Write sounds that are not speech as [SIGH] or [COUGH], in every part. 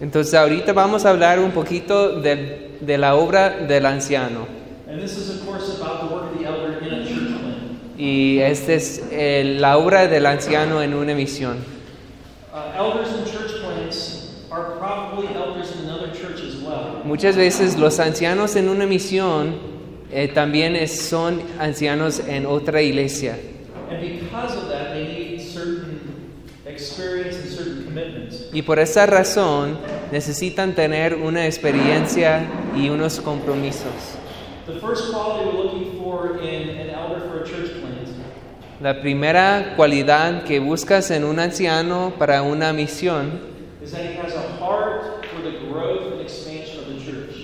Entonces ahorita vamos a hablar un poquito de, de la obra del anciano. And this is, of course, about the work of the elder in a church plan. Y esta es eh, la obra del anciano en una misión. Elders in church plants are probably elders in another church as well. Muchas veces los ancianos en una misión eh, también es- son ancianos en otra iglesia. And because of that, they need certain experience and certain commitments. Y por esa razón necesitan tener una experiencia y unos compromisos. The first quality we're looking for in an elder for a church plant La primera cualidad que buscas en un anciano para una misión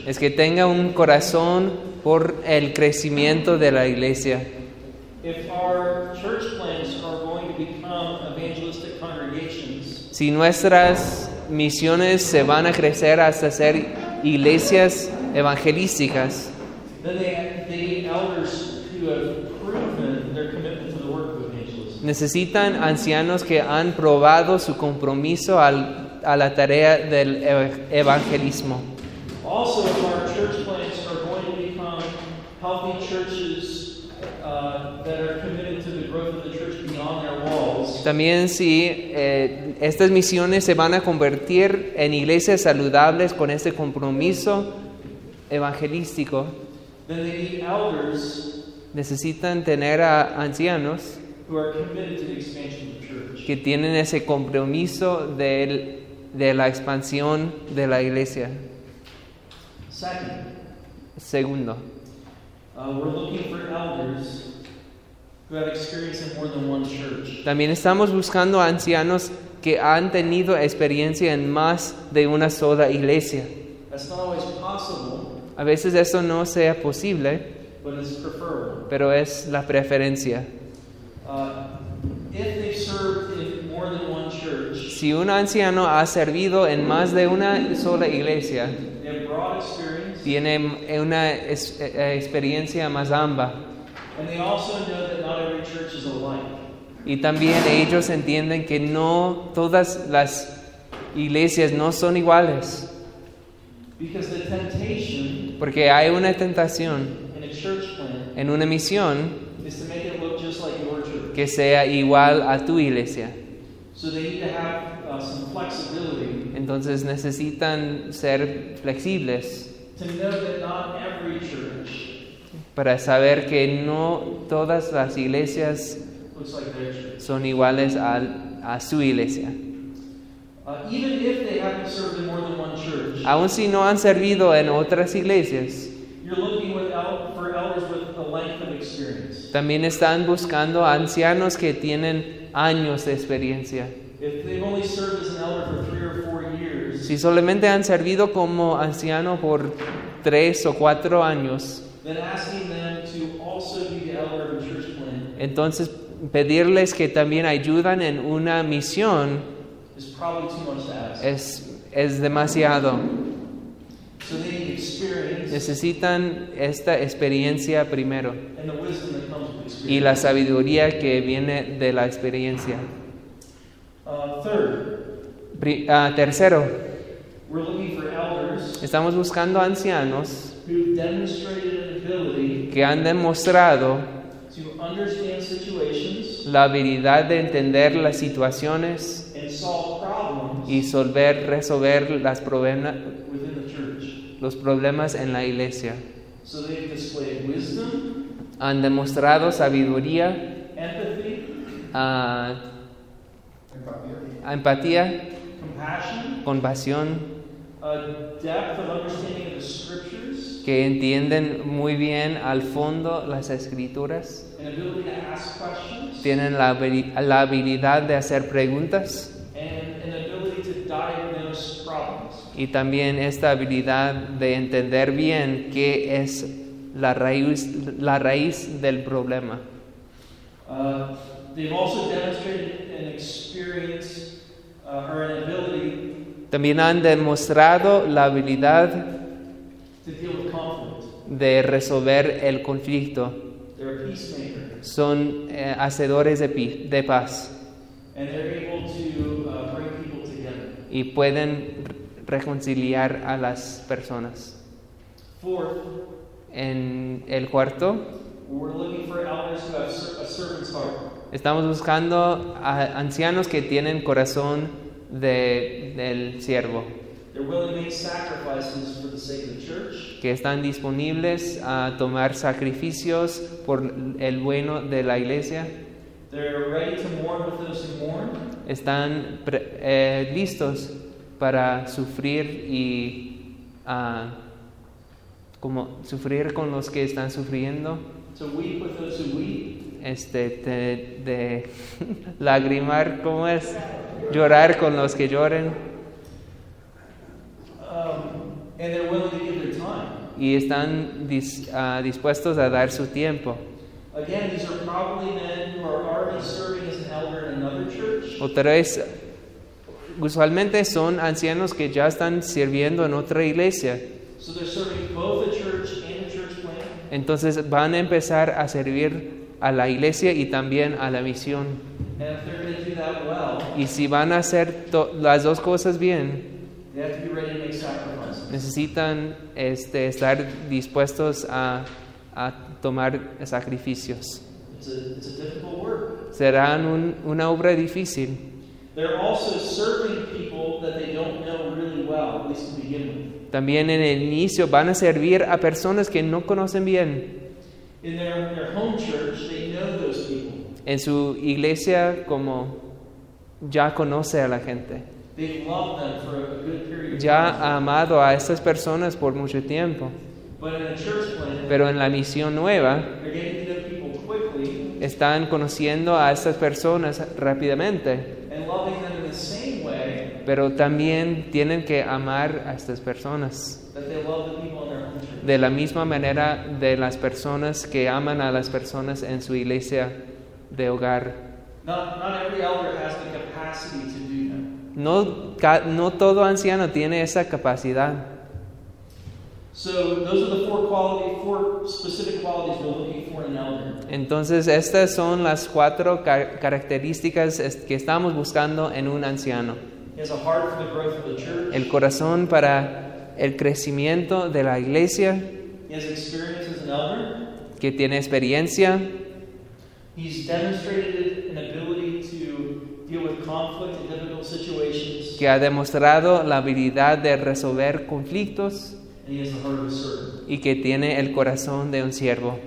es que tenga un corazón por el crecimiento de la iglesia. If our church plants are going to become evangelistic Si nuestras misiones se van a crecer hasta ser iglesias evangelísticas, necesitan ancianos que han probado su compromiso al- a la tarea del ev- evangelismo. Also, if our church plants are going to become healthy churches that are committed to the growth of the church beyond their walls, También si eh, estas misiones se van a convertir en iglesias saludables con este compromiso evangelístico, necesitan tener a ancianos que tienen ese compromiso de la expansión de la iglesia. Segundo, también estamos buscando ancianos que han tenido experiencia en más de una sola iglesia. That's not always possible, A veces eso no sea posible, but it's preferable. pero es la preferencia. Uh, if they've served in more than one church, Si un anciano ha servido en más de una sola iglesia, they have broad experience, tiene una es- eh, experiencia más amplia y también ellos entienden que no todas las iglesias no son iguales, Because the temptation porque hay una tentación in a church plant en una misión is to make it look just like your church. que sea igual a tu iglesia. So they need to have uh, some flexibility. Entonces necesitan ser flexibles para saber que no todas las iglesias son iguales al- a su iglesia. Uh, Aun si no han servido en otras iglesias, you're looking with el- for elders with a length of experience. también están buscando ancianos que tienen años de experiencia. If they've only served as an elder for three or four Si solamente han servido como anciano por tres o cuatro años, entonces pedirles que también ayudan en una misión es, es demasiado. So they need experience. Necesitan esta experiencia primero y la sabiduría que viene de la experiencia. Uh, third, Pri- ah, tercero, we're looking for elders estamos buscando ancianos que han demostrado to understand situations la habilidad de entender las situaciones and solve problems y solver, resolver las problema- within the church. los problemas en la iglesia. So they've displayed wisdom, Han demostrado sabiduría, empathy, ah, empatía, compassion, compasión, que entienden muy bien al fondo las escrituras, tienen la, la habilidad de hacer preguntas and an ability to diagnose problems. y también esta habilidad de entender bien qué es la raíz, la raíz del problema. Uh, they've also demonstrated an experience uh, or an ability También han demostrado la habilidad de resolver el conflicto. Son eh, hacedores de, de paz. Y pueden reconciliar a las personas. En el cuarto, estamos buscando a ancianos que tienen corazón de- del siervo, que están disponibles a tomar sacrificios por el bueno de la iglesia, están pre- eh, listos para sufrir y ah, como sufrir con los que están sufriendo, to weep with those who weep, este, de, de [LAUGHS] lagrimar, ¿cómo es? Llorar con los que lloren um, and they're willing to give their time. y están dis- ah, dispuestos a dar su tiempo. Again, these are probably men who are already serving as an elder in another church. Otra vez, usualmente son ancianos que ya están sirviendo en otra iglesia, So they're serving both the church and the church plant. entonces van a empezar a servir a la iglesia y también a la misión. Y si van a hacer las dos cosas bien, they have to be ready to make sacrifices. necesitan este, estar dispuestos a, a tomar sacrificios. It's a, it's a difficult work. Serán un- una obra difícil. They're also serving people that they don't know really well, at least to begin with. También en el inicio van a servir a personas que no conocen bien. In their, their home church, they know those people. En su iglesia como ya conoce a la gente. Ya ha amado a estas personas por mucho tiempo. Pero en la misión nueva están conociendo a estas personas rápidamente. Pero también tienen que amar a estas personas. De la misma manera de las personas que aman a las personas en su iglesia de hogar. No, no todo anciano tiene esa capacidad. So those are the four quality, four specific qualities we're looking for in an elder. Entonces, estas son las cuatro ca- características que estamos buscando en un anciano. El corazón para el crecimiento de la iglesia, que tiene experiencia, que ha demostrado la habilidad de resolver conflictos And he has the heart of a servant. y que tiene el corazón de un siervo.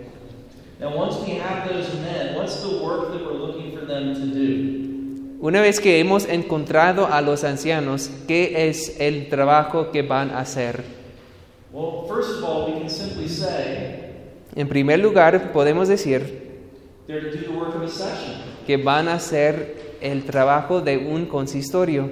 Now, once we have those men, what's the work that we're looking for them to do? Una vez que hemos encontrado a los ancianos, ¿qué es el trabajo que van a hacer? Well, first of all, we can simply say En primer lugar, podemos decir que van a hacer el trabajo de un consistorio.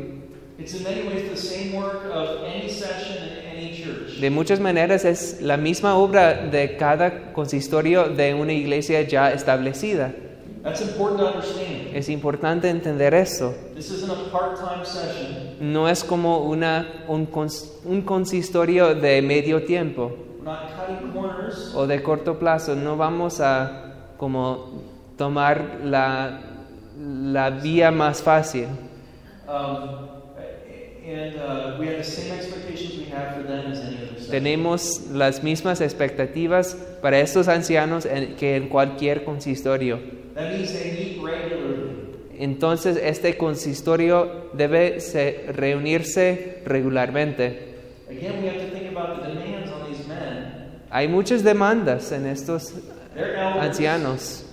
It's in many ways the same work of any session in any church. De muchas maneras es la misma obra de cada consistorio de una iglesia ya establecida. That's important to understand. Es importante entender eso. This isn't a part-time session. No es como una, un, cons- un consistorio de medio tiempo We're not cutting corners. o de corto plazo. No vamos a como tomar la, la vía más fácil. Um, uh, we have the same expectations we have for them as any other session. Tenemos las mismas expectativas para estos ancianos en- que en cualquier consistorio. That means they meet regularly. Entonces este consistorio debe se- reunirse regularmente. Again, we have to think about the demands on these men. Hay muchas demandas en estos. Ancianos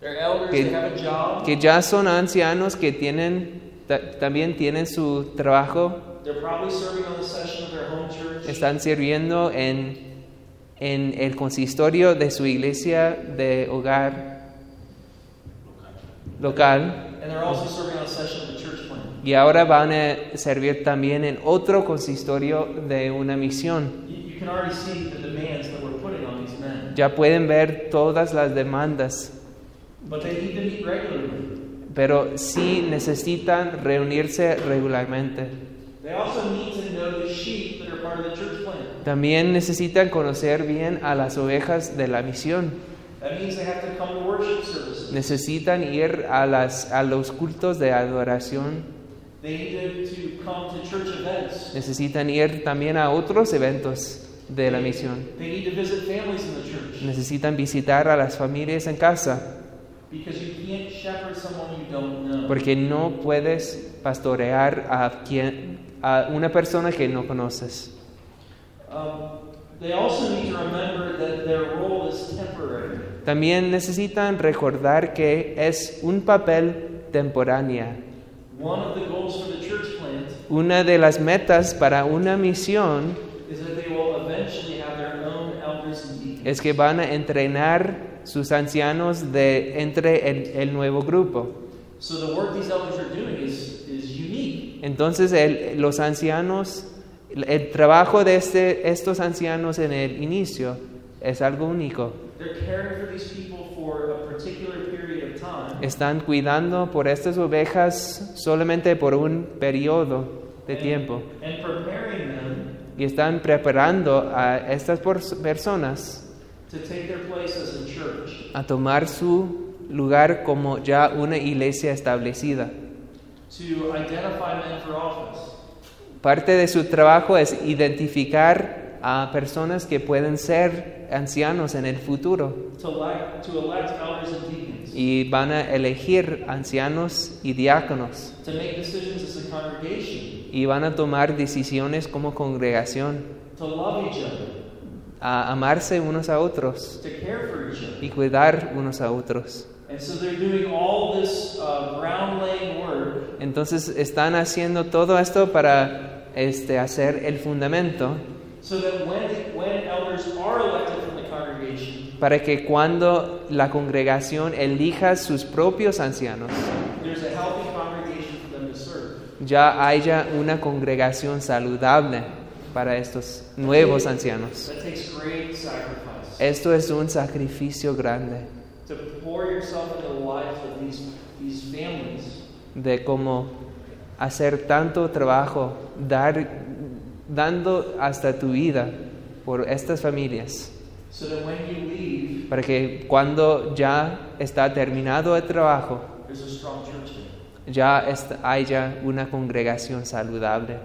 They're elders. Que- they have a job. que ya son ancianos que tienen ta- también tienen su trabajo, They're probably serving on the session of their home church. están sirviendo en, en el consistorio de su iglesia de hogar local And they're also serving on a session of the church plant. y ahora van a servir también en otro consistorio de una misión. Ya pueden ver todas las demandas, But they need to meet regularly. pero sí necesitan reunirse regularmente. También necesitan conocer bien a las ovejas de la misión. That means they have to come to worship services. necesitan ir a, las, a los cultos de adoración, They need to, to come to church events. necesitan ir también a otros eventos de la misión, necesitan visitar a las familias en casa, porque no puedes pastorear a, quien, a una persona que no conoces. Um. También necesitan recordar que es un papel temporáneo. Una de las metas para una misión is that they will eventually have their own elders and deacons. Es que van a entrenar sus ancianos de entre el, el nuevo grupo. So the work these elders are doing is, is unique. Entonces el- los ancianos, el, trabajo de este, estos ancianos en el inicio es algo único. They're caring for these people for a particular period of time. Están cuidando por estas ovejas solamente por un periodo de tiempo And preparing them y están preparando a estas pers- personas a tomar su lugar como ya una iglesia establecida. to identify men for office, Parte de su trabajo es identificar a personas que pueden ser ancianos en el futuro. Y van a elegir ancianos y diáconos. To make decisions as a congregation, y van a tomar decisiones como congregación, a amarse unos a otros to care for each other. y cuidar unos a otros. And so they're doing all this uh, Entonces están haciendo todo esto para este, hacer el fundamento so that when, when elders are elected from the congregation, para que cuando la congregación elija sus propios ancianos, there's a healthy congregation for them to serve. ya haya una congregación saludable para estos nuevos ancianos. Esto es un sacrificio grande. To pour yourself into the lives of these, these families. De cómo hacer tanto trabajo, dar, dando hasta tu vida por estas familias, so that when you leave, para que cuando ya está terminado el trabajo, ya haya una congregación saludable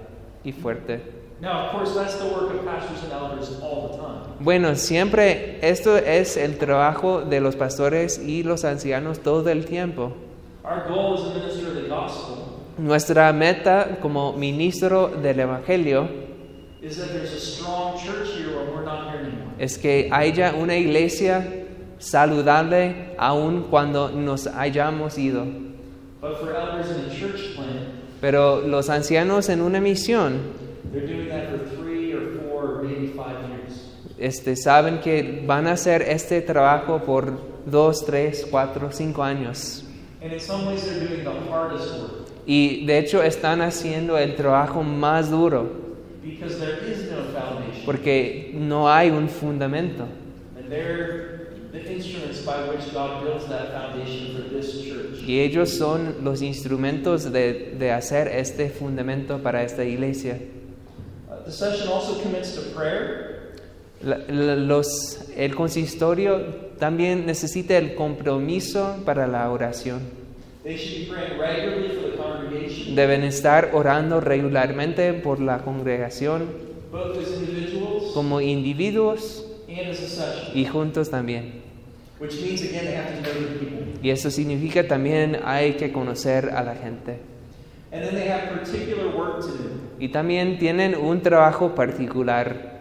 y fuerte. Now, of course, that's the work of pastors and elders all the time. Bueno, siempre esto es el trabajo de los pastores y los ancianos todo el tiempo. Our goal as a minister of the gospel Nuestra meta como ministro del Evangelio es que haya una iglesia saludable aun cuando nos hayamos ido. Pero los ancianos en una misión they're doing that for three or four or maybe five years. este, saben que van a hacer este trabajo por dos, tres, cuatro, cinco años. And in some ways, they're doing the hardest work Y de hecho están haciendo el trabajo más duro because there is no foundation. porque no hay un fundamento. Y ellos son los instrumentos de, de hacer este fundamento para esta iglesia. The session also commits to prayer. La- la- los, el consistorio también necesita el compromiso para la oración. They should be praying regularly for the congregation, Deben estar orando regularmente por la congregación both as individuals como individuos and as a session. y juntos también. Which means, again, they have to know the people. Y eso significa también hay que conocer a la gente. And then they have particular work to do. Y también tienen un trabajo particular.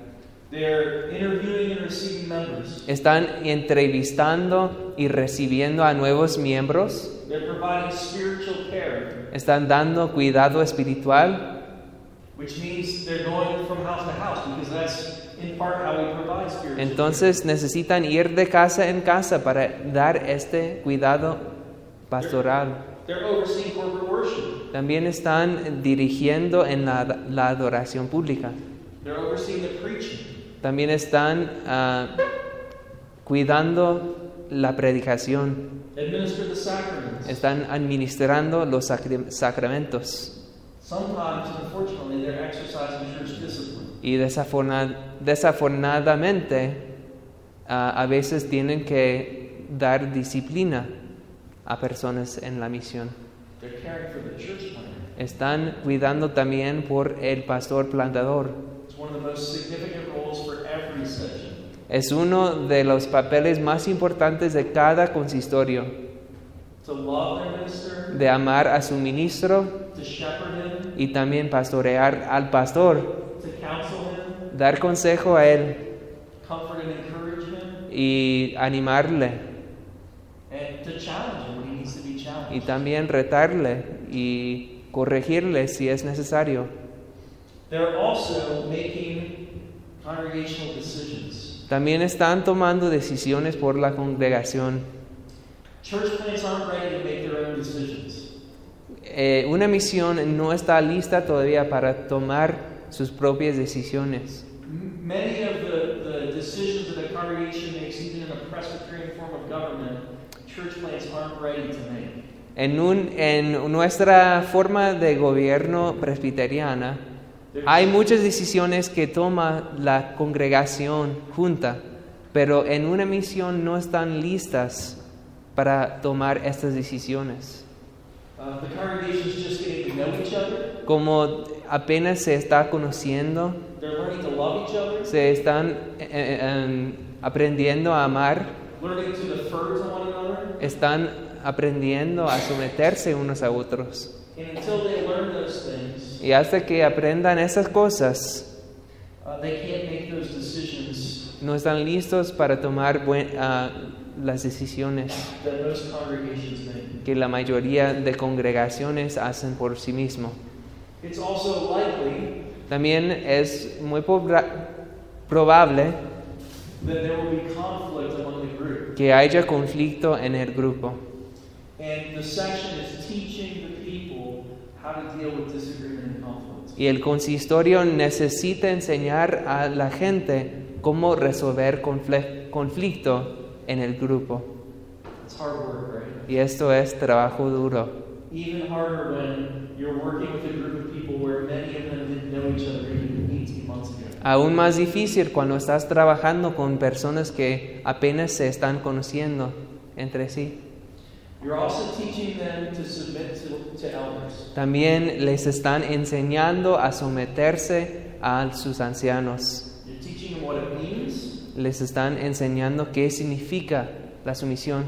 They're interviewing and receiving members. Están entrevistando y recibiendo a nuevos miembros. They're providing spiritual care, Están dando cuidado espiritual. which means they're going from house to house because that's in part how we provide spiritual Entonces necesitan ir de casa en casa para dar este cuidado pastoral. care. They're overseeing corporate worship. También están dirigiendo en la, la adoración pública. También están ah, cuidando la predicación. Están administrando los sacri- sacramentos. Sometimes, unfortunately, they're exercising church discipline. Y desafortunadamente ah, a veces tienen que dar disciplina a personas en la misión. Están cuidando también por el pastor plantador. Es uno de los papeles más importantes de cada consistorio, de amar a su ministro y también pastorear al pastor, to counsel him, dar consejo a él y animarle y también retarle y corregirle si es necesario. They're also making congregational decisions. También están tomando decisiones por la congregación. Church plants aren't ready to make their own decisions. Eh, una misión no está lista todavía para tomar sus propias decisiones. M- Many of the, the decisions that a congregation makes, even in a Presbyterian form of government, church plants aren't ready to make. En, un- en nuestra forma de gobierno presbiteriana hay muchas decisiones que toma la congregación junta, pero en una misión no están listas para tomar estas decisiones. Uh. Como apenas se está conociendo, se están eh, eh, em, aprendiendo a amar, están aprendiendo a someterse unos a otros. Things, Y hasta que aprendan esas cosas, uh, they can't make those decisions no están listos para tomar buen- ah, las decisiones que la mayoría de congregaciones hacen por sí mismo. It's also likely También es muy probable that there will be conflict among the group. que haya conflicto en el grupo. Y el consistorio necesita enseñar a la gente cómo resolver conflicto en el grupo. It's hard work, right? Y esto es trabajo duro. Even harder when you're working with a group of people where many of them didn't know each other even 18 months ago. Aún más difícil cuando estás trabajando con personas que apenas se están conociendo entre sí. También les están enseñando a someterse a sus ancianos. Les están enseñando qué significa la sumisión.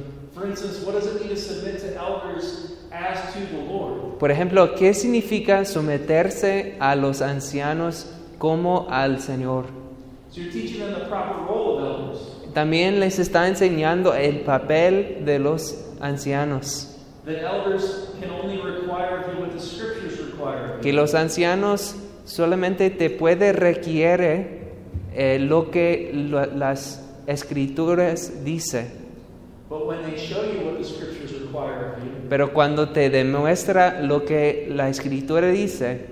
Por ejemplo, ¿qué significa someterse a los ancianos como al Señor? También les está enseñando el papel de los ancianos. Que los ancianos solamente te puede requiere eh, lo que lo- las escrituras dice. Pero cuando te demuestra lo que la escritura dice,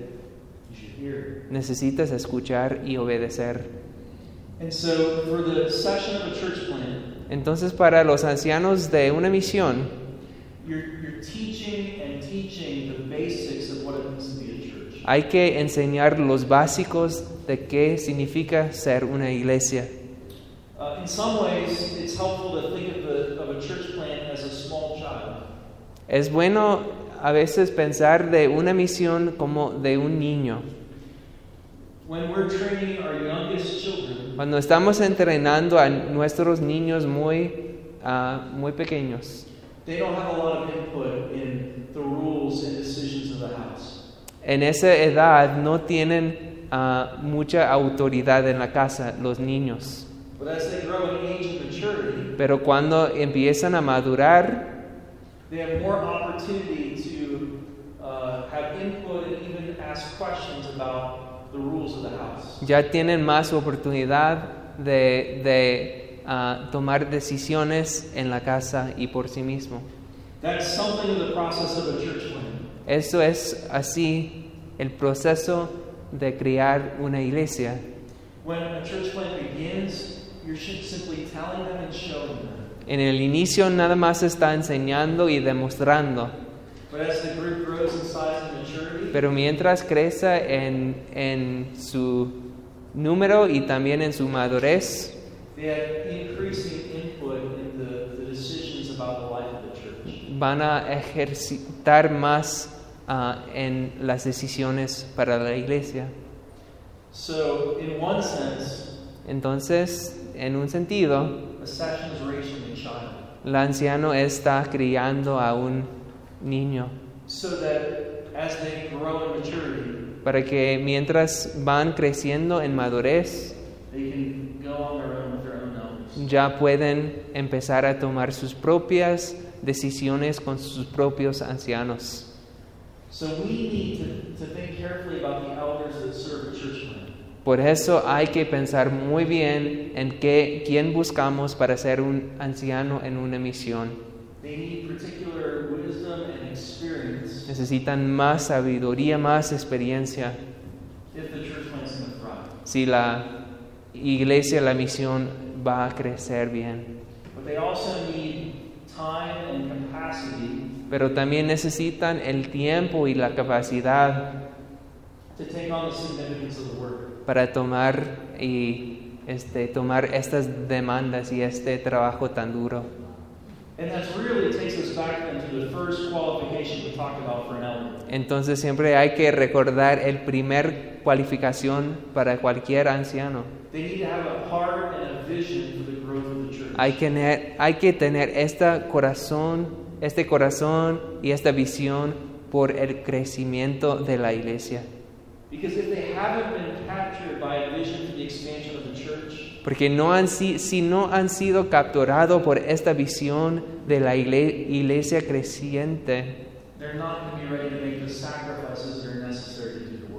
necesitas escuchar y obedecer. Entonces para los ancianos de una misión, you're, you're teaching and teaching the basics of what it means to be a church. hay que enseñar los básicos de qué significa ser una iglesia. In some ways, it's helpful to think of, the, of a church plan as a small child. Es bueno a veces pensar de una misión como de un niño. Cuando estamos entrenando a nuestros niños muy, ah, muy pequeños, they don't have a lot of input in the rules and decisions of the house. en esa edad no tienen ah, mucha autoridad en la casa los niños. But as they grow in age and maturity, Pero cuando empiezan a madurar, they have more opportunity to uh, have input and even ask questions about the rules of the house. ya tienen más oportunidad de, de, ah, tomar decisiones en la casa y por sí mismo. That's something of the process of a church plan. Eso es así el proceso de crear una iglesia. When a church plan begins, you're sh- simply telling them and showing them. En el inicio nada más está enseñando y demostrando, But as the group grows in size and maturity, pero mientras crece en, en su número y también en su madurez, they have increasing input in the, the decisions about the life of the church. van a ejercitar más ah, en las decisiones para la iglesia. So, in one sense, Entonces, en un sentido, el anciano está criando a un niño so that as they grow in maturity, para que mientras van creciendo en madurez, they can go on their own with their own elders. ya pueden empezar a tomar sus propias decisiones con sus propios ancianos. So we need to, to think carefully about the elders that serve a church plant. Por eso hay que pensar muy bien en qué, quién buscamos para ser un anciano en una misión. Necesitan más sabiduría, más experiencia. Si la iglesia, la misión va a crecer bien. Pero también necesitan el tiempo y la capacidad para tomar y este, tomar estas demandas y este trabajo tan duro. Entonces siempre hay que recordar el primer cualificación para cualquier anciano. They need to have a heart and a vision for the growth of the church. Hay que tener, hay que tener este corazón, este corazón y esta visión por el crecimiento de la iglesia. Because if they haven't been captured by a vision for the expansion of the church, Porque no han, si, no han sido capturados por esta visión de la igle- iglesia creciente,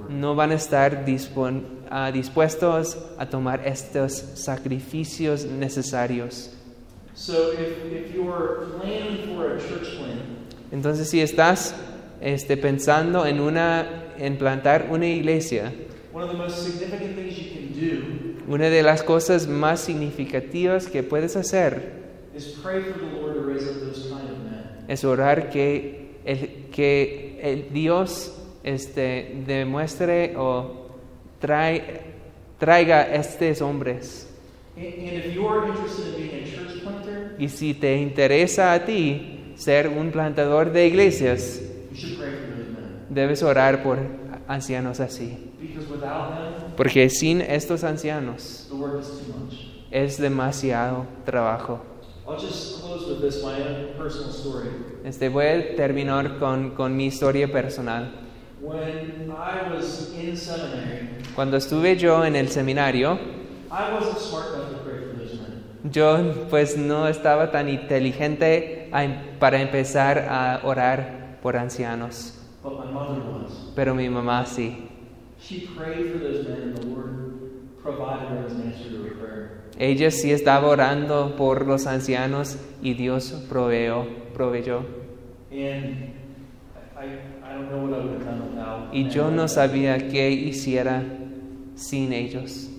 no van a estar ah, dispuestos a tomar estos sacrificios necesarios. So if, if you're planning for a church plant, Entonces, si estás este, pensando en, una, en plantar una iglesia, one of the most significant things you can do una de las cosas más significativas que puedes hacer es orar que el, que el Dios este, demuestre o trae, traiga estos hombres. And, and if you're interested in being a church planter, Y si te interesa a ti ser un plantador de iglesias, debes orar por ancianos así. Because without them, Porque sin estos ancianos the work is too much. es demasiado trabajo. I'll just close with this, my own personal story. Este, voy a terminar con, con mi historia personal. When I was in seminary, Cuando estuve yo en el seminario, I wasn't smart enough to pray for those men. yo pues no estaba tan inteligente a em- para empezar a orar por ancianos, pero mi mamá sí. Ella sí estaba orando por los ancianos y Dios proveó, proveyó. And I, I don't know what I would have done without. Y yo no sabía qué hiciera sin ellos.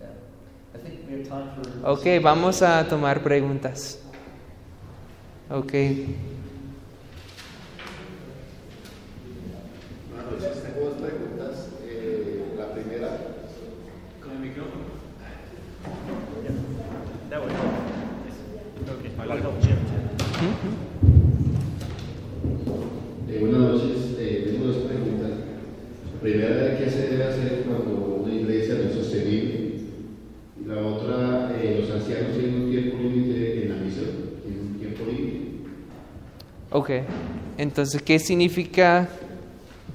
Yeah. I think we have time for. Ok, vamos a tomar preguntas. Ok, Buenas noches, tengo dos preguntas. Eh, la primera, Con el micrófono. That would help. Okay, I would help Jim too. eh, buenas noches, eh, tengo dos preguntas. La primera, ¿qué se debe hacer cuando una iglesia no es sostenible? Y la otra, eh, los ancianos tienen un tiempo límite en la misión, tienen un tiempo límite. ok. Entonces, ¿qué significa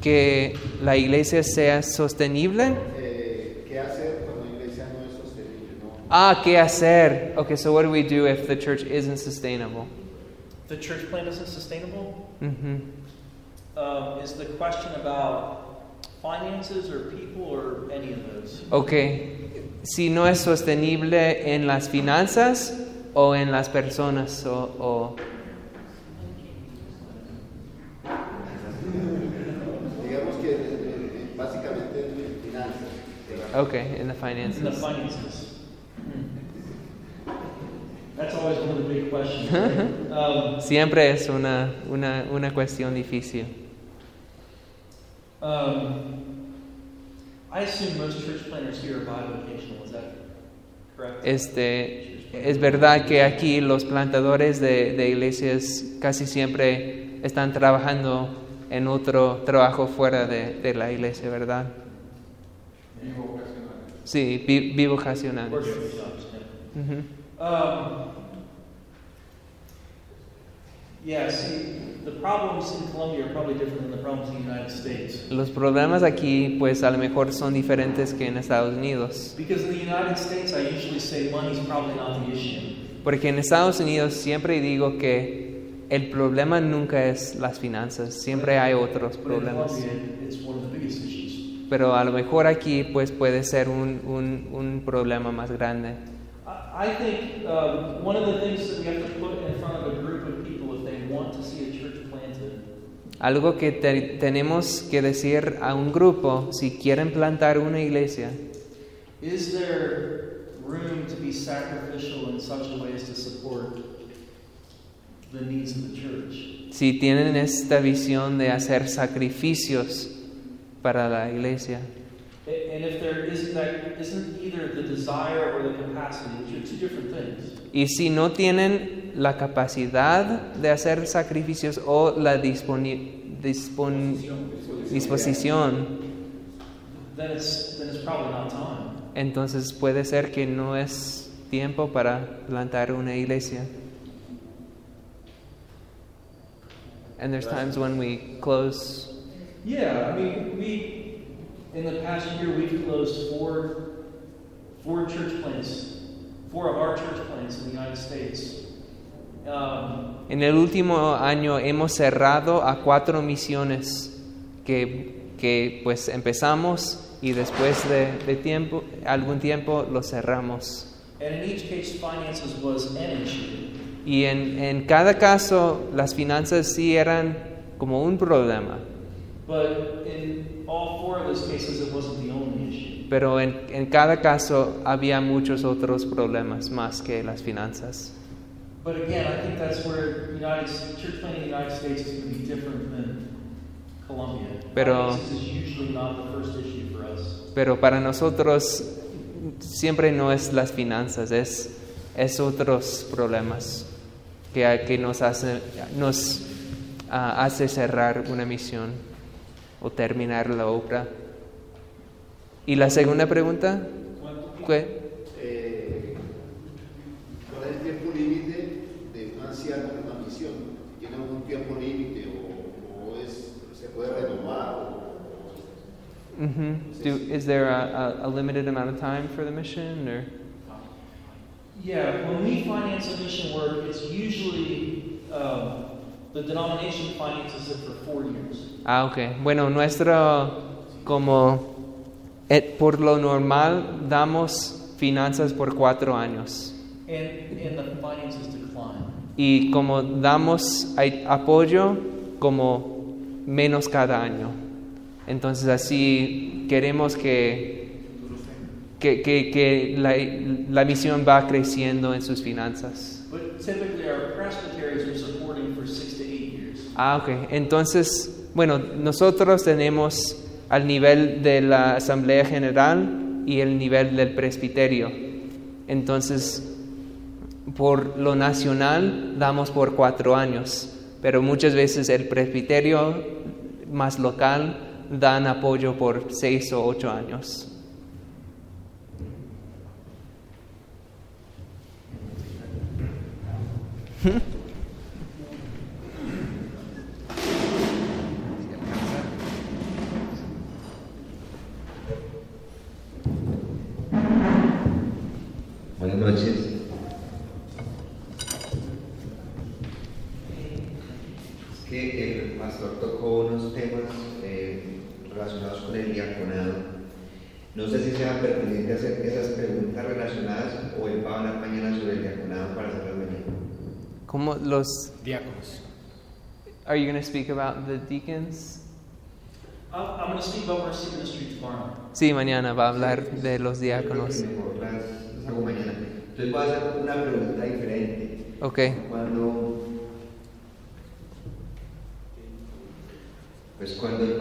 que la iglesia sea sostenible? Eh, ¿Qué hacer cuando una iglesia no es sostenible? No? Ah, ¿qué hacer? Okay, so what do we do if the church isn't sustainable? The church plan isn't sustainable. Ujú. Um, is the question about finances or people or any of those? Ok, si no es sostenible en las finanzas o en las personas o... o- Digamos que eh, básicamente en finanzas. ok, en the In the finances. finances. That's always one of the big questions. right? um, Siempre es una, una, una cuestión difícil. um, I assume most church planners here are bivocational. Is that correct? Este, es verdad que aquí los plantadores de, de iglesias casi siempre están trabajando en otro trabajo fuera de, de la iglesia, ¿verdad? Sí, vi- bivocacionales. Worship jobs, yeah. Ujú. Um, yeah, see, the problems in Colombia are probably different than the problems in the United States. Los problemas aquí, pues a lo mejor son diferentes que en Estados Unidos. Because in the United States, I usually say money's probably not the issue. Porque en Estados Unidos siempre digo que el problema nunca es las finanzas, siempre hay otros problemas. Pero a lo mejor aquí pues puede ser un, un, un problema más grande. I, I think um, one of the things that we have to put in front of a group of people if they want to see a church planted Algo que te- tenemos que decir a un grupo, si quieren plantar una iglesia, is there room to be sacrificial in such a way as to support the needs of the church? si tienen esta visión de hacer sacrificios para la iglesia. And if there isn't that isn't either the desire or the capacity, which are two different things. Y si no tienen la capacidad de hacer sacrificios o la disponi- dispon- disposición, entonces puede ser que no es tiempo para plantar una iglesia. And there's times when we close. Yeah, I mean, we in the past year we've closed four four church plants, four of our church plants in the United States. En el último año hemos cerrado a cuatro misiones que, que pues empezamos y después de, de tiempo, algún tiempo lo cerramos. and in each case, finances was an issue. Y en, en cada caso las finanzas sí eran como un problema, pero en, en cada caso había muchos otros problemas más que las finanzas. But again, I think that's where United church planting in the United States is going to be different than Colombia. Pero- finances is usually not the first issue for us. Pero para nosotros siempre no es las finanzas, es, es otros problemas que, que nos, hace, nos ah, hace cerrar una misión o terminar la obra. ¿Y la segunda pregunta? ¿Qué? Mhm. Do, is there a, a, a limited amount of time for the mission? Or? Yeah, when we finance a mission work, it's usually um, the denomination finances it for four years. Ah, ok. Bueno, nuestro, como eh, por lo normal, damos finanzas por cuatro años. And, and the finances decline. Y como damos apoyo, como menos cada año. Entonces así queremos que, que, que, que la, la misión va creciendo en sus finanzas. But typically, our presbyteries are supporting for six to eight years. Ah, ok. Entonces, bueno, nosotros tenemos al nivel de la Asamblea General y el nivel del presbiterio. Entonces, por lo nacional damos por cuatro años, pero muchas veces el presbiterio más local dan apoyo por seis o ocho años. [LAUGHS] Buenas noches. Es que el pastor tocó unos temas relacionados con el diaconado. No sé si sea pertinente hacer esas preguntas relacionadas o él va a hablar mañana sobre el diaconado para hacerlas mañana. ¿Cómo los Diáconos. Are you going to speak about the deacons? I'm, I'm going to speak about Mercy Ministry tomorrow. Sí, mañana va a hablar de los diáconos. mañana. Entonces voy a hacer una pregunta diferente. Ok. Cuando, pues cuando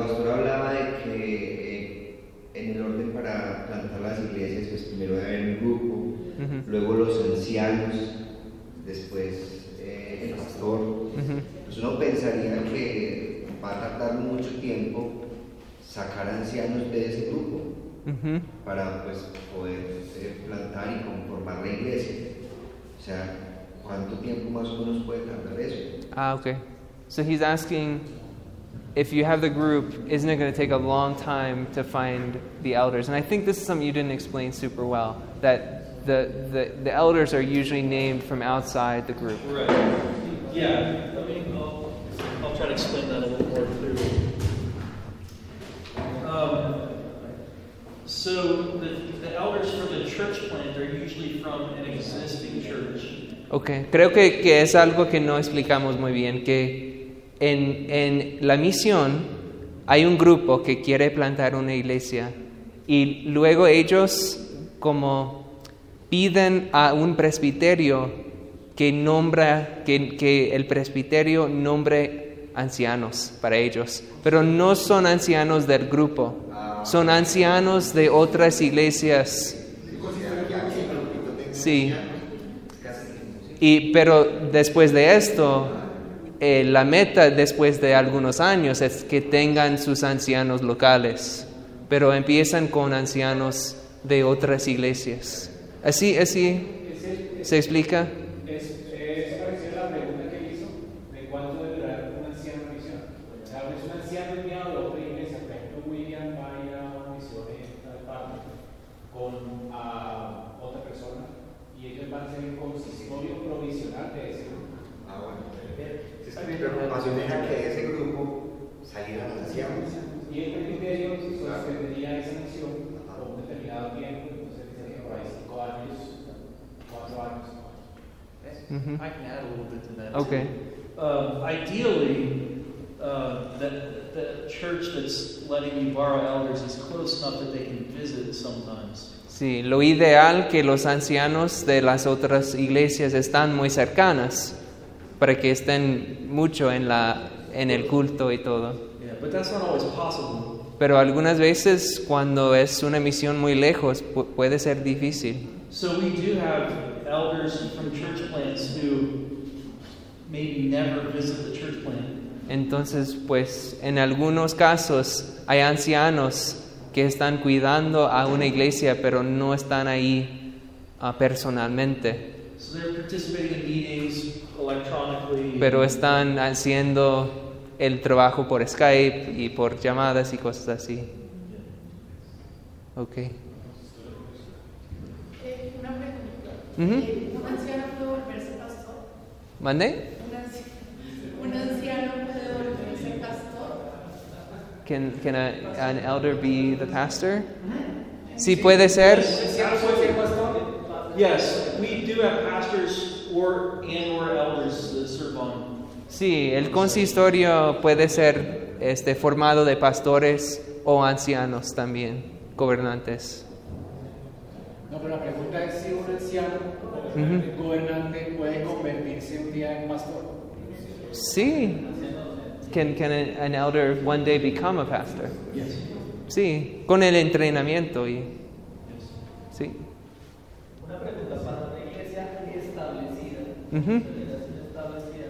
ancianos, después eh, el pastor. Pues uno pensaría que va a tardar mucho tiempo sacar ancianos de ese grupo para pues, poder eh, plantar y conformar la iglesia. O sea, ¿cuánto tiempo más o menos puede tardar eso? Ah, okay. So he's asking if you have the group, isn't it going to take a long time to find the elders? And I think this is something you didn't explain super well. That the, the, the elders are usually named from outside the group. Right. Yeah, I mean, I'll, I'll try to explain that a little more clearly. Um, so the, the elders for the church plant are usually from an existing church. Ok, creo que, que es algo que no explicamos muy bien, que en, en la misión hay un grupo que quiere plantar una iglesia y luego ellos como piden a un presbiterio que nombra, que, que el presbiterio nombre ancianos para ellos, pero no son ancianos del grupo, son ancianos de otras iglesias. Sí. Y, pero después de esto, eh, la meta después de algunos años es que tengan sus ancianos locales, pero empiezan con ancianos de otras iglesias. Así, así se explica. Es, es parecida a la pregunta que él hizo de cuánto debe durar un anciano en misión. O sea, es un anciano enviado de otra iglesia, por ejemplo, William va a ir a una misión en tal parte con a otra persona y ellos van a ser el consistorio provisional de ese grupo. Ah, bueno. Si es que mi preocupación era que de ese grupo salieran los ancianos. Y el presbiterio sostendría esa misión por un determinado tiempo, entonces dice por ahí cinco años, cuatro años. Ujú. I can add a little bit to that. Okay. Um, ideally, uh, that the church that's letting you borrow elders is close enough that they can visit sometimes. Sí, lo ideal que los ancianos de las otras iglesias están muy cercanas para que estén mucho en, la, en el culto y todo. Yeah, but that's not always possible. Pero algunas veces cuando es una misión muy lejos pu- puede ser difícil. So we do have elders from church plants who maybe never visit the church plant. Entonces, pues en algunos casos hay ancianos que están cuidando a una iglesia pero no están ahí ah, personalmente, So they're participating in meetings electronically. pero están haciendo el trabajo por Skype y por llamadas y cosas así. Ok. Eh, una pregunta. Ujú. Eh, ¿Un anciano puede volverse pastor? ¿Mande? ¿Un, anci- un anciano puede volverse pastor? Can, can a- an elder be the pastor? Sí puede ser. Yes, we do have pastors or and or elders that serve on. Sí, el consistorio puede ser este, formado de pastores o ancianos también, gobernantes. No, pero la pregunta es si un anciano gobernante puede convertirse un día en pastor. Sí. Can, can an elder one day become a pastor? Yes. Sí, con el entrenamiento y sí. Una pregunta para una iglesia establecida, generación establecida,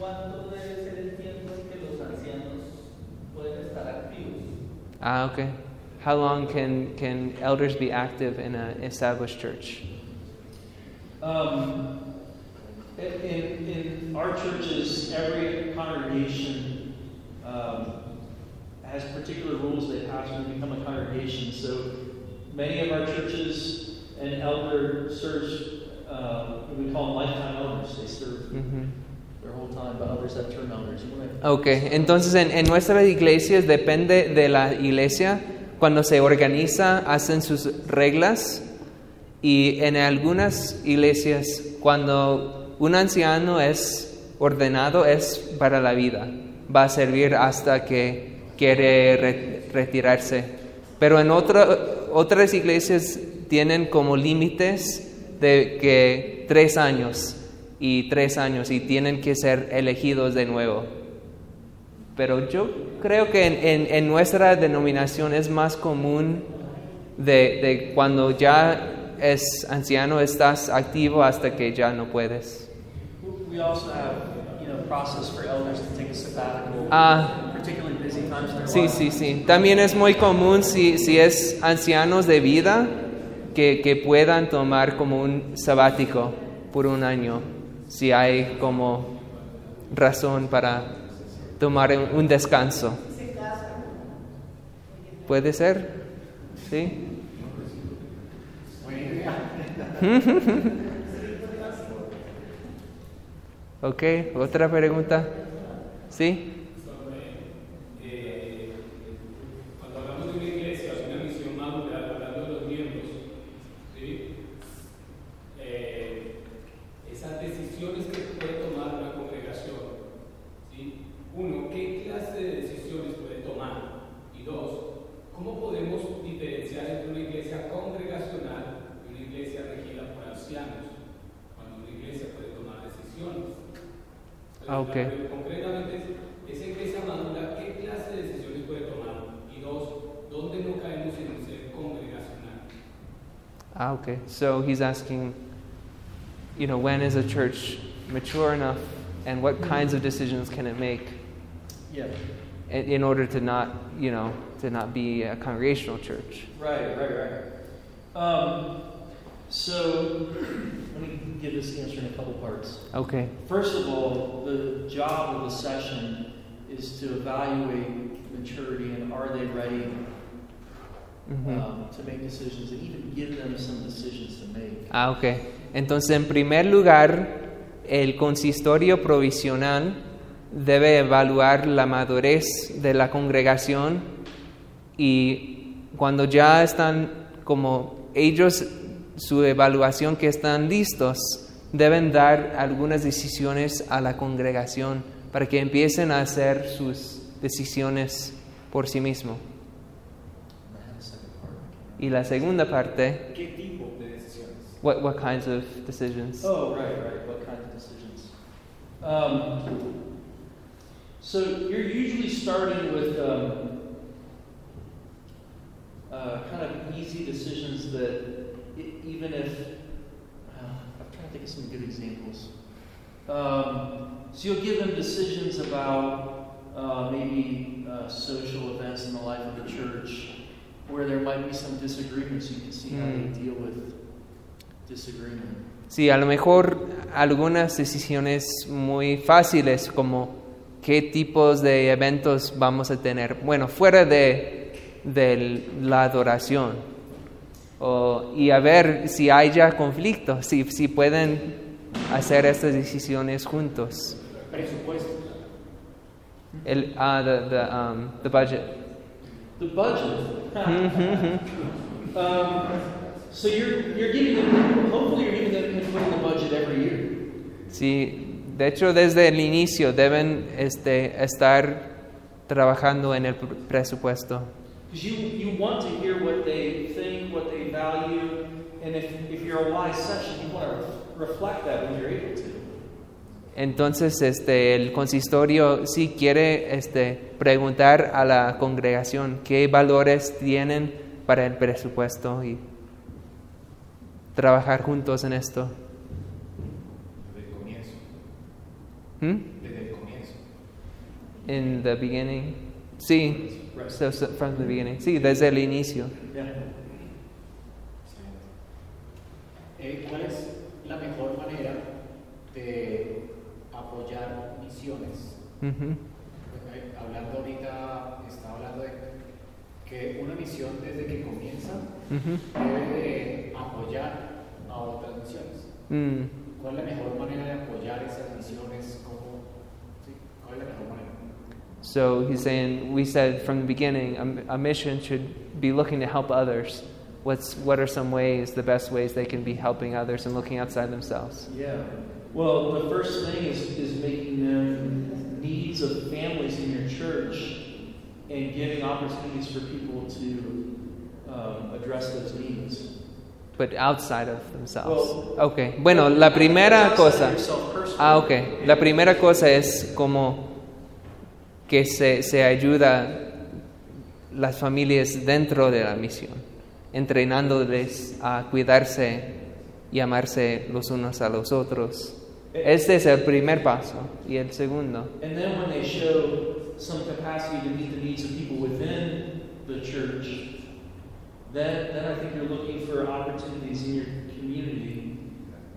¿cuánto debe ser el tiempo en que los ancianos pueden estar activos? Ah, okay. How long can, can elders be active in an established church? Um, in, in our churches, every congregation um, has particular rules they have to become a congregation. So many of our churches, an elder serves, uh, we call them lifetime elders. They serve Ujú. their whole time, but others have term elders. Ok, entonces en, en nuestras iglesias depende de la iglesia, cuando se organiza hacen sus reglas y en algunas iglesias cuando un anciano es ordenado es para la vida, va a servir hasta que quiere re- retirarse. Pero en otra- otras iglesias tienen como límites de que tres años y tres años y tienen que ser elegidos de nuevo. Pero yo creo que en, nuestra denominación es más común de cuando ya es anciano, estás activo hasta que ya no puedes. We also have, you know, process for elders to take a sabbatical, Ah, particularly busy times in their sí, life. sí, sí. También es muy común si, si es ancianos de vida que, que puedan tomar como un sabático por un año, si hay como razón para tomar un, un descanso. ¿Puede ser? ¿Sí? [LAUGHS] ok, otra pregunta. ¿Sí? So he's asking, you know, when is a church mature enough and what kinds of decisions can it make Yeah. in, order to not, you know, to not be a congregational church? Right, right, right. Um, so let me give this answer in a couple parts. Okay. First of all, the job of the session is to evaluate maturity and are they ready Ujú. um, Ah, ok. Entonces, en primer lugar, el consistorio provisional debe evaluar la madurez de la congregación y cuando ya están como ellos, su evaluación que están listos, deben dar algunas decisiones a la congregación para que empiecen a hacer sus decisiones por sí mismos. Y la segunda parte ¿Qué tipo de decisiones? What what kinds of decisions? Oh, right, right. What kind of decisions? Um, so you're usually starting with um, uh, kind of easy decisions that, e- even if uh, I'm trying to think of some good examples. Um, so you'll give them decisions about uh, maybe uh, social events in the life of the church, where there might be some disagreements. You can see how they Mm. deal with disagreement. Sí, a lo mejor algunas decisiones muy fáciles como qué tipos de eventos vamos a tener. Bueno, fuera de, de la adoración. O- y a ver si hay ya conflicto, si, si pueden hacer estas decisiones juntos. Presupuesto. El, ah, the, the, um, the budget. The budget. [LAUGHS] um, so you're you're giving them. Hopefully, you're giving them input in the budget every year. Sí, de hecho desde el inicio deben este, estar trabajando en el presupuesto. Because you you want to hear what they think, what they value, and if if you're a wise session, you want to reflect that when you're able to. Entonces este, el consistorio sí quiere este, preguntar a la congregación qué valores tienen para el presupuesto y trabajar juntos en esto. Desde el comienzo. ¿Hmm? Desde el comienzo. In the beginning. Sí, so, so from the beginning. Sí, desde el inicio. Yeah. Eh, ¿Cuál es la mejor manera de apoyar misiones? Ujú. Eh, Hablando ahorita, estaba hablando de que una misión desde que comienza Ujú. debe de apoyar a otras misiones. Mm. ¿Cuál es la mejor manera de apoyar esas misiones? ¿Cómo, sí, ¿Cuál es la mejor manera? So he's saying, we said from the beginning, a, a mission should be looking to help others. What's, what are some ways, the best ways they can be helping others and looking outside themselves? Yeah. Well, the first thing is is making them needs of families in your church, and giving opportunities for people to um, address those needs. But outside of themselves. Well, okay. Bueno, la primera cosa. Ah, ok. La primera cosa es como que se, se ayuda las familias dentro de la misión. entrenándoles a cuidarse y amarse los unos a los otros. Este es el primer paso. Y el segundo, And then when they show some capacity to meet the needs of people within the church, then, then I think you're looking for opportunities in your community.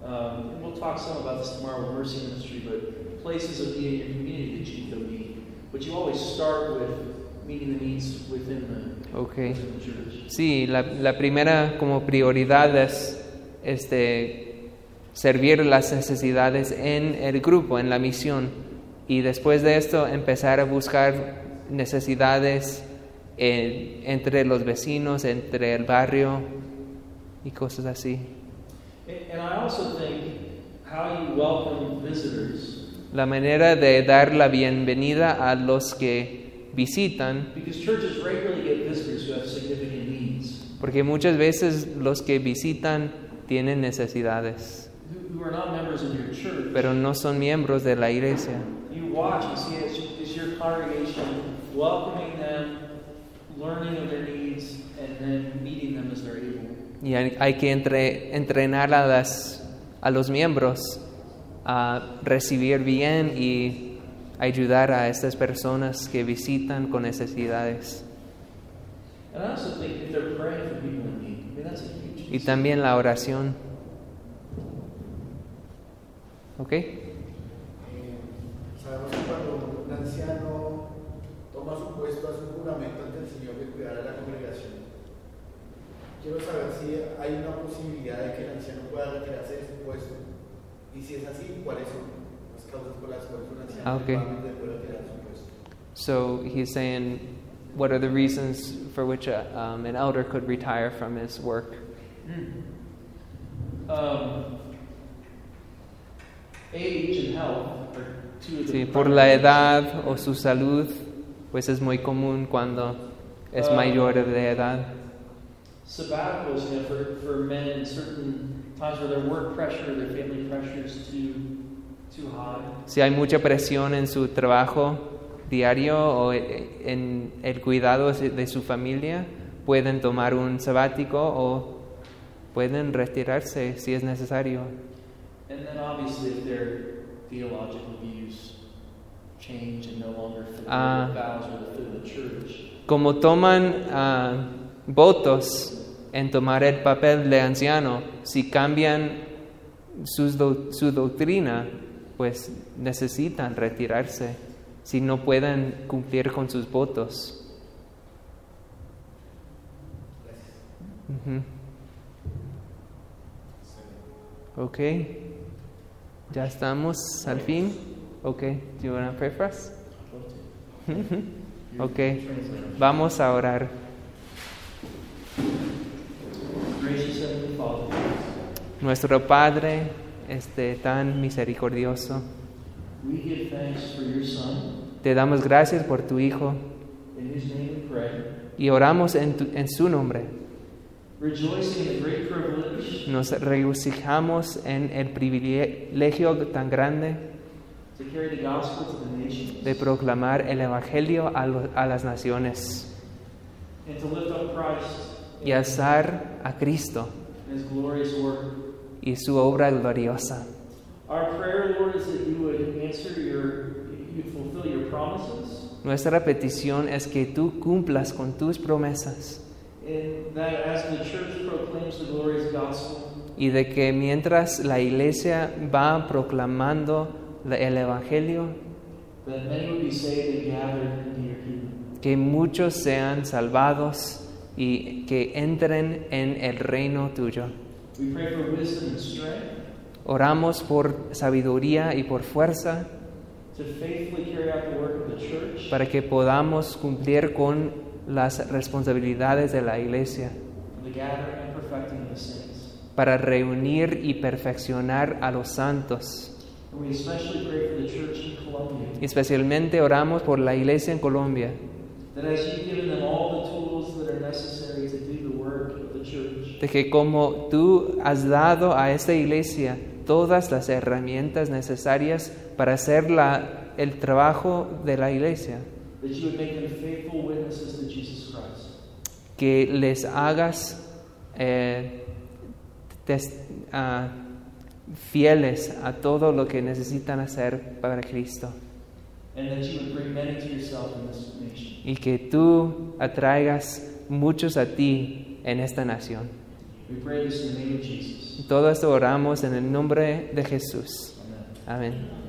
Um, we'll talk some about this tomorrow with Mercy Ministry, but places of need in your community that you can meet. But you always start with meeting the needs within the, ok. within the church. Sí, la, la primera como prioridad es este, servir las necesidades en el grupo, en la misión. Y después de esto empezar a buscar necesidades en- entre los vecinos, entre el barrio y cosas así. And, and I also think how you welcome visitors, La manera de dar la bienvenida a los que visitan, because churches regularly get visitors who have significant needs, porque muchas veces los que visitan tienen necesidades, pero no son miembros de la iglesia. You watch and see is, is your congregation welcoming them, learning of their needs, and then meeting them as they're able. Y hay, hay que entre- entrenar a, las, a los miembros a recibir bien y ayudar a estas personas que visitan con necesidades. And I also think ¿Ok? Eh, sabemos que cuando un anciano toma su puesto, hace un juramento ante el Señor de cuidar a la congregación. Quiero saber si hay una posibilidad de que el anciano pueda retirarse de su puesto. Y si es así, ¿cuáles son las causas por las cuales un anciano Ah, ok. puede retirar su puesto? So he's saying, what are the reasons for which a, um, an elder could retire from his work? Um, Sí, por la edad o su salud, pues es muy común cuando es Ah. mayor de edad. sabbaticals, you know, for, for men in certain times where their work pressure, their family pressure is too too high. Si hay mucha presión en su trabajo diario o e- en el cuidado de su familia, pueden tomar un sabático o pueden retirarse si es necesario. And then obviously if their theological views change and no longer fit Ah. the vows or the fit of the church. Como toman ah, votos en tomar el papel de anciano, si cambian sus do- su doctrina, pues necesitan retirarse si no pueden cumplir con sus votos. Ok, ya estamos al fin. Ok, do you want to pray for us? [LAUGHS] Ok, vamos a orar. Nuestro Padre, este tan misericordioso, te damos gracias por tu Hijo y oramos en, tu- en su nombre. Rejoicing in the great privilege Nos regocijamos en el privilegio tan grande de proclamar el Evangelio a, lo- a las naciones y alzar a Cristo y su obra gloriosa. Our prayer, Lord, is that you would answer your, you fulfill your promises, Nuestra petición es que tú cumplas con tus promesas y de que mientras la iglesia va proclamando la- el Evangelio, that many would be saved and gathered into your kingdom. que muchos sean salvados y que entren en el reino tuyo. We pray for wisdom and strength Oramos por sabiduría y por fuerza para que podamos cumplir con las responsabilidades de la iglesia, para reunir y perfeccionar a los santos. Especialmente oramos por la iglesia en Colombia, that as you've given them all the tools that are necessary to do the work of the church, de que como tú has dado a esta iglesia todas las herramientas necesarias para hacer la- el trabajo de la iglesia, that you would make them faithful witnesses to Jesus Christ. que les hagas eh, tes- ah, fieles a todo lo que necesitan hacer para Cristo. and that you would bring many to yourself in this nation. Y que tú atraigas muchos a ti en esta nación. We pray this in the name of Jesus. Todo esto oramos en el nombre de Jesús. Amen. Amén.